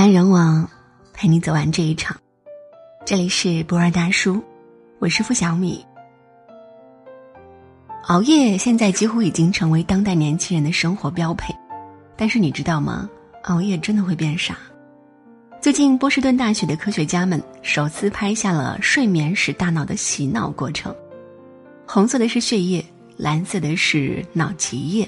来人往，陪你走完这一场。这里是博尔大叔，我是付小米。熬夜现在几乎已经成为当代年轻人的生活标配，但是你知道吗？熬夜真的会变傻。最近，波士顿大学的科学家们首次拍下了睡眠时大脑的洗脑过程。红色的是血液，蓝色的是脑脊液。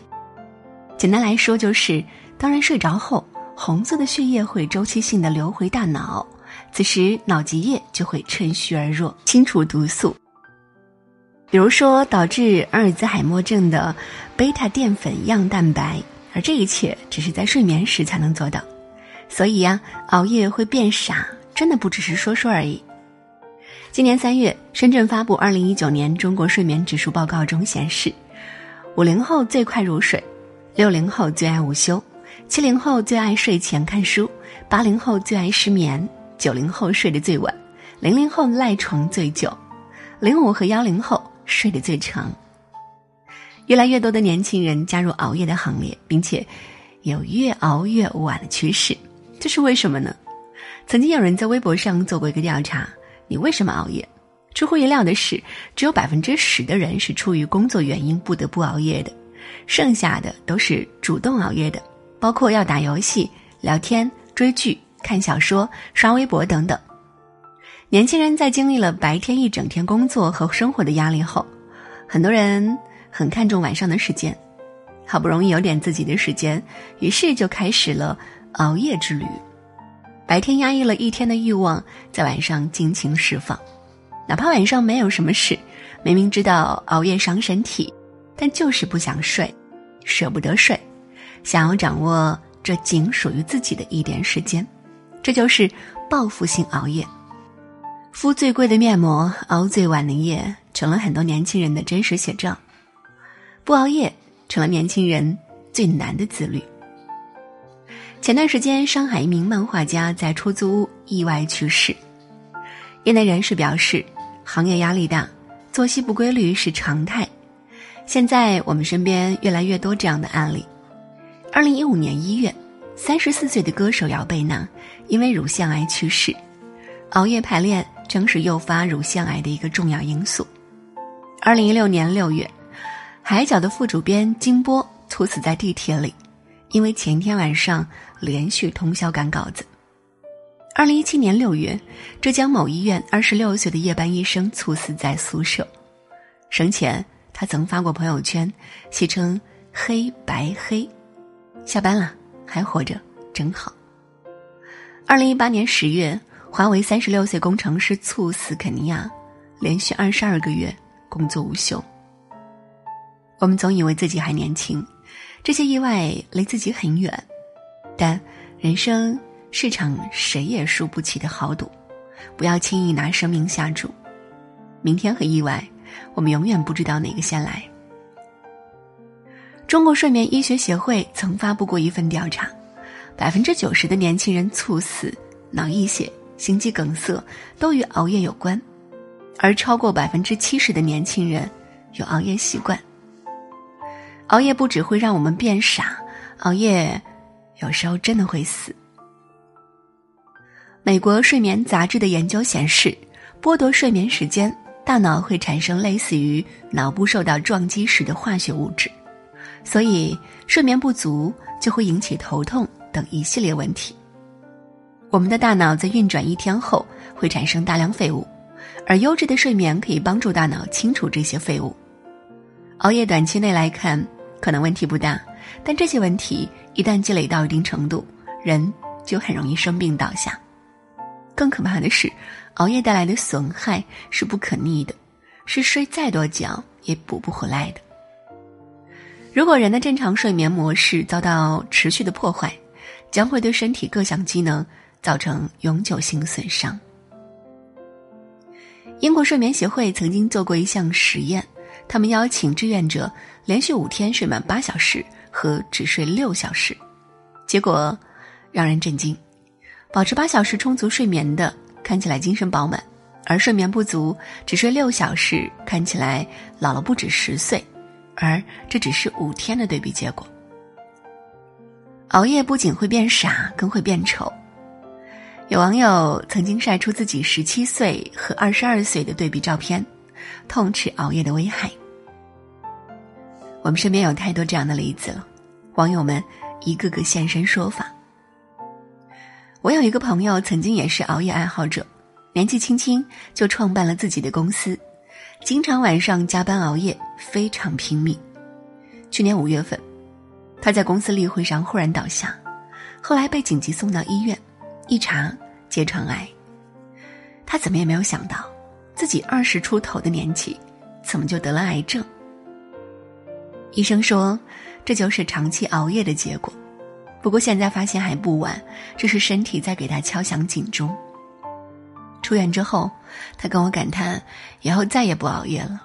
简单来说，就是当人睡着后，红色的血液会周期性的流回大脑，此时脑脊液就会趁虚而入，清除毒素。比如说，导致阿尔兹海默症的贝塔淀粉样蛋白，而这一切只是在睡眠时才能做到。所以呀，熬夜会变傻，真的不只是说说而已。今年三月，深圳发布《二零一九年中国睡眠指数报告》中显示，五零后最快入睡，六零后最爱午休，七零后最爱睡前看书，八零后最爱失眠，九零后睡得最晚，零零后赖床最久，零五和幺零后睡得最长。越来越多的年轻人加入熬夜的行列，并且有越熬越晚的趋势。这是为什么呢？曾经有人在微博上做过一个调查：你为什么熬夜？出乎意料的是，只有百分之十的人是出于工作原因不得不熬夜的，剩下的都是主动熬夜的，包括要打游戏、聊天、追剧、看小说、刷微博等等。年轻人在经历了白天一整天工作和生活的压力后，很多人很看重晚上的时间，好不容易有点自己的时间，于是就开始了。熬夜之旅，白天压抑了一天的欲望，在晚上尽情释放。哪怕晚上没有什么事，明明知道熬夜伤身体，但就是不想睡，舍不得睡，想要掌握这仅属于自己的一点时间。这就是报复性熬夜。敷最贵的面膜，熬最晚的夜，成了很多年轻人的真实写照。不熬夜，成了年轻人最难的自律。前段时间，上海一名漫画家在出租屋意外去世。业内人士表示，行业压力大，作息不规律是常态。现在我们身边越来越多这样的案例。二零一五年一月，三十四岁的歌手姚贝娜因为乳腺癌去世。熬夜排练正是诱发乳腺癌的一个重要因素。二零一六年六月，海角的副主编金波猝死在地铁里。因为前天晚上连续通宵赶稿子。二零一七年六月，浙江某医院二十六岁的夜班医生猝死在宿舍。生前，他曾发过朋友圈，戏称“黑白黑”，下班了还活着真好。二零一八年十月，华为三十六岁工程师猝死肯尼亚，连续二十二个月工作无休。我们总以为自己还年轻。这些意外离自己很远，但人生是场谁也输不起的豪赌，不要轻易拿生命下注。明天和意外，我们永远不知道哪个先来。中国睡眠医学协会曾发布过一份调查，百分之九十的年轻人猝死、脑溢血、心肌梗塞都与熬夜有关，而超过百分之七十的年轻人有熬夜习惯。熬夜不只会让我们变傻，熬夜有时候真的会死。美国睡眠杂志的研究显示，剥夺睡眠时间，大脑会产生类似于脑部受到撞击时的化学物质，所以睡眠不足就会引起头痛等一系列问题。我们的大脑在运转一天后会产生大量废物，而优质的睡眠可以帮助大脑清除这些废物。熬夜短期内来看。可能问题不大，但这些问题一旦积累到一定程度，人就很容易生病倒下。更可怕的是，熬夜带来的损害是不可逆的，是睡再多觉也补不回来的。如果人的正常睡眠模式遭到持续的破坏，将会对身体各项机能造成永久性损伤。英国睡眠协会曾经做过一项实验。他们邀请志愿者连续五天睡满八小时和只睡六小时，结果让人震惊：保持八小时充足睡眠的看起来精神饱满，而睡眠不足只睡六小时看起来老了不止十岁。而这只是五天的对比结果。熬夜不仅会变傻，更会变丑。有网友曾经晒出自己十七岁和二十二岁的对比照片，痛斥熬夜的危害。我们身边有太多这样的例子了，网友们一个个现身说法。我有一个朋友，曾经也是熬夜爱好者，年纪轻轻就创办了自己的公司，经常晚上加班熬夜，非常拼命。去年五月份，他在公司例会上忽然倒下，后来被紧急送到医院，一查结肠癌。他怎么也没有想到，自己二十出头的年纪，怎么就得了癌症？医生说，这就是长期熬夜的结果。不过现在发现还不晚，这是身体在给他敲响警钟。出院之后，他跟我感叹，以后再也不熬夜了。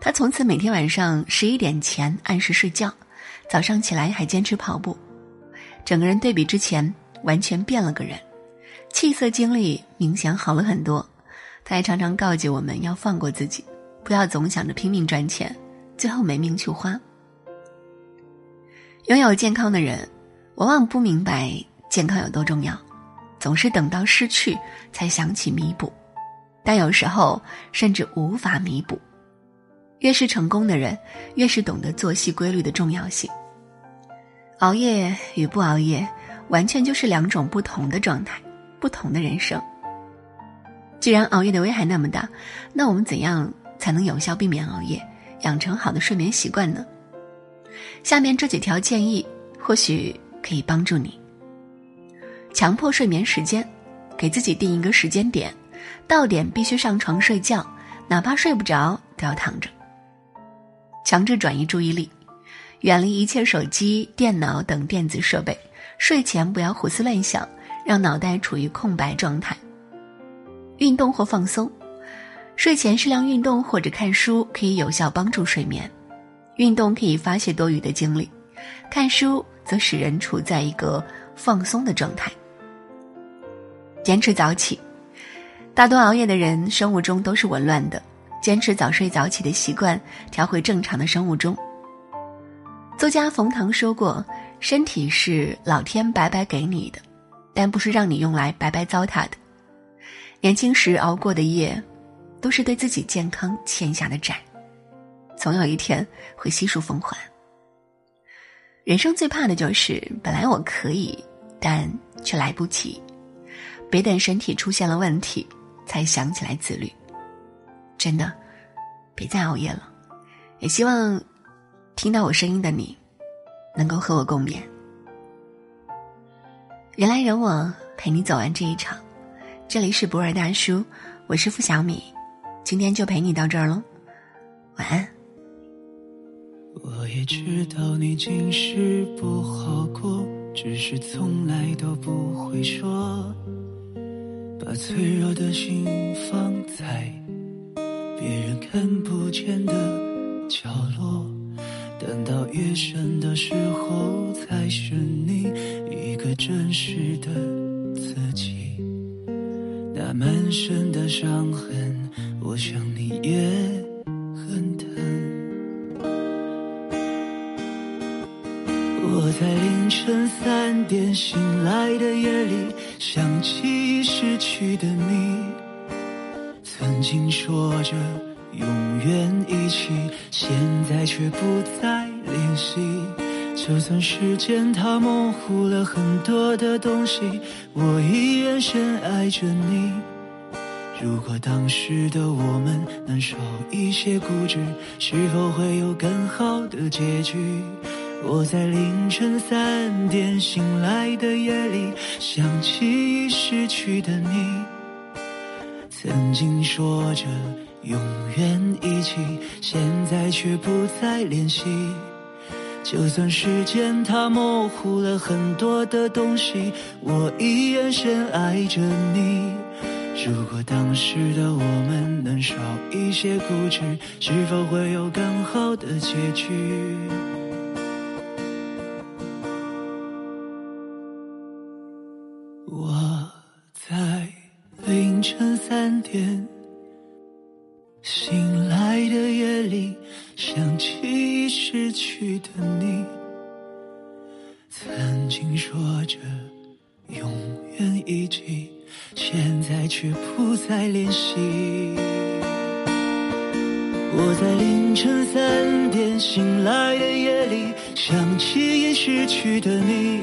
他从此每天晚上十一点前按时睡觉，早上起来还坚持跑步，整个人对比之前完全变了个人，气色精力明显好了很多。他还常常告诫我们要放过自己，不要总想着拼命赚钱，最后没命去花。拥有健康的人。往往不明白健康有多重要，总是等到失去才想起弥补，但有时候甚至无法弥补。越是成功的人，越是懂得作息规律的重要性。熬夜与不熬夜，完全就是两种不同的状态，不同的人生。既然熬夜的危害那么大，那我们怎样才能有效避免熬夜，养成好的睡眠习惯呢？下面这几条建议，或许。可以帮助你强迫睡眠时间，给自己定一个时间点，到点必须上床睡觉，哪怕睡不着都要躺着。强制转移注意力，远离一切手机、电脑等电子设备，睡前不要胡思乱想，让脑袋处于空白状态。运动或放松，睡前适量运动或者看书可以有效帮助睡眠。运动可以发泄多余的精力，看书。则使人处在一个放松的状态。坚持早起，大多熬夜的人生物钟都是紊乱的。坚持早睡早起的习惯，调回正常的生物钟。作家冯唐说过：“身体是老天白白给你的，但不是让你用来白白糟蹋的。年轻时熬过的夜，都是对自己健康欠下的债，总有一天会悉数奉还。”人生最怕的就是本来我可以，但却来不及。别等身体出现了问题，才想起来自律。真的，别再熬夜了。也希望听到我声音的你，能够和我共勉。人来人往，陪你走完这一场。这里是博尔大叔，我是付小米，今天就陪你到这儿喽。晚安。我也知道你今世不好过，只是从来都不会说。把脆弱的心放在别人看不见的角落，等到夜深的时候，才是你一个真实的自己。那满身的伤痕，我想你也。我在凌晨三点醒来的夜里，想起失去的你。曾经说着永远一起，现在却不再联系。就算时间它模糊了很多的东西，我依然深爱着你。如果当时的我们能少一些固执，是否会有更好的结局？我在凌晨三点醒来的夜里，想起已失去的你。曾经说着永远一起，现在却不再联系。就算时间它模糊了很多的东西，我依然深爱着你。如果当时的我们能少一些固执，是否会有更好的结局？我在凌晨三点醒来的夜里，想起已失去的你，曾经说着永远。一起，现在却不再联系。我在凌晨三点醒来的夜里，想起已逝去的你，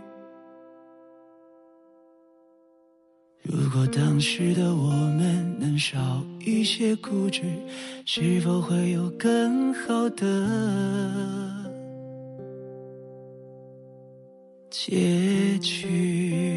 如果当时的我们能少一些固执，是否会有更好的？结局。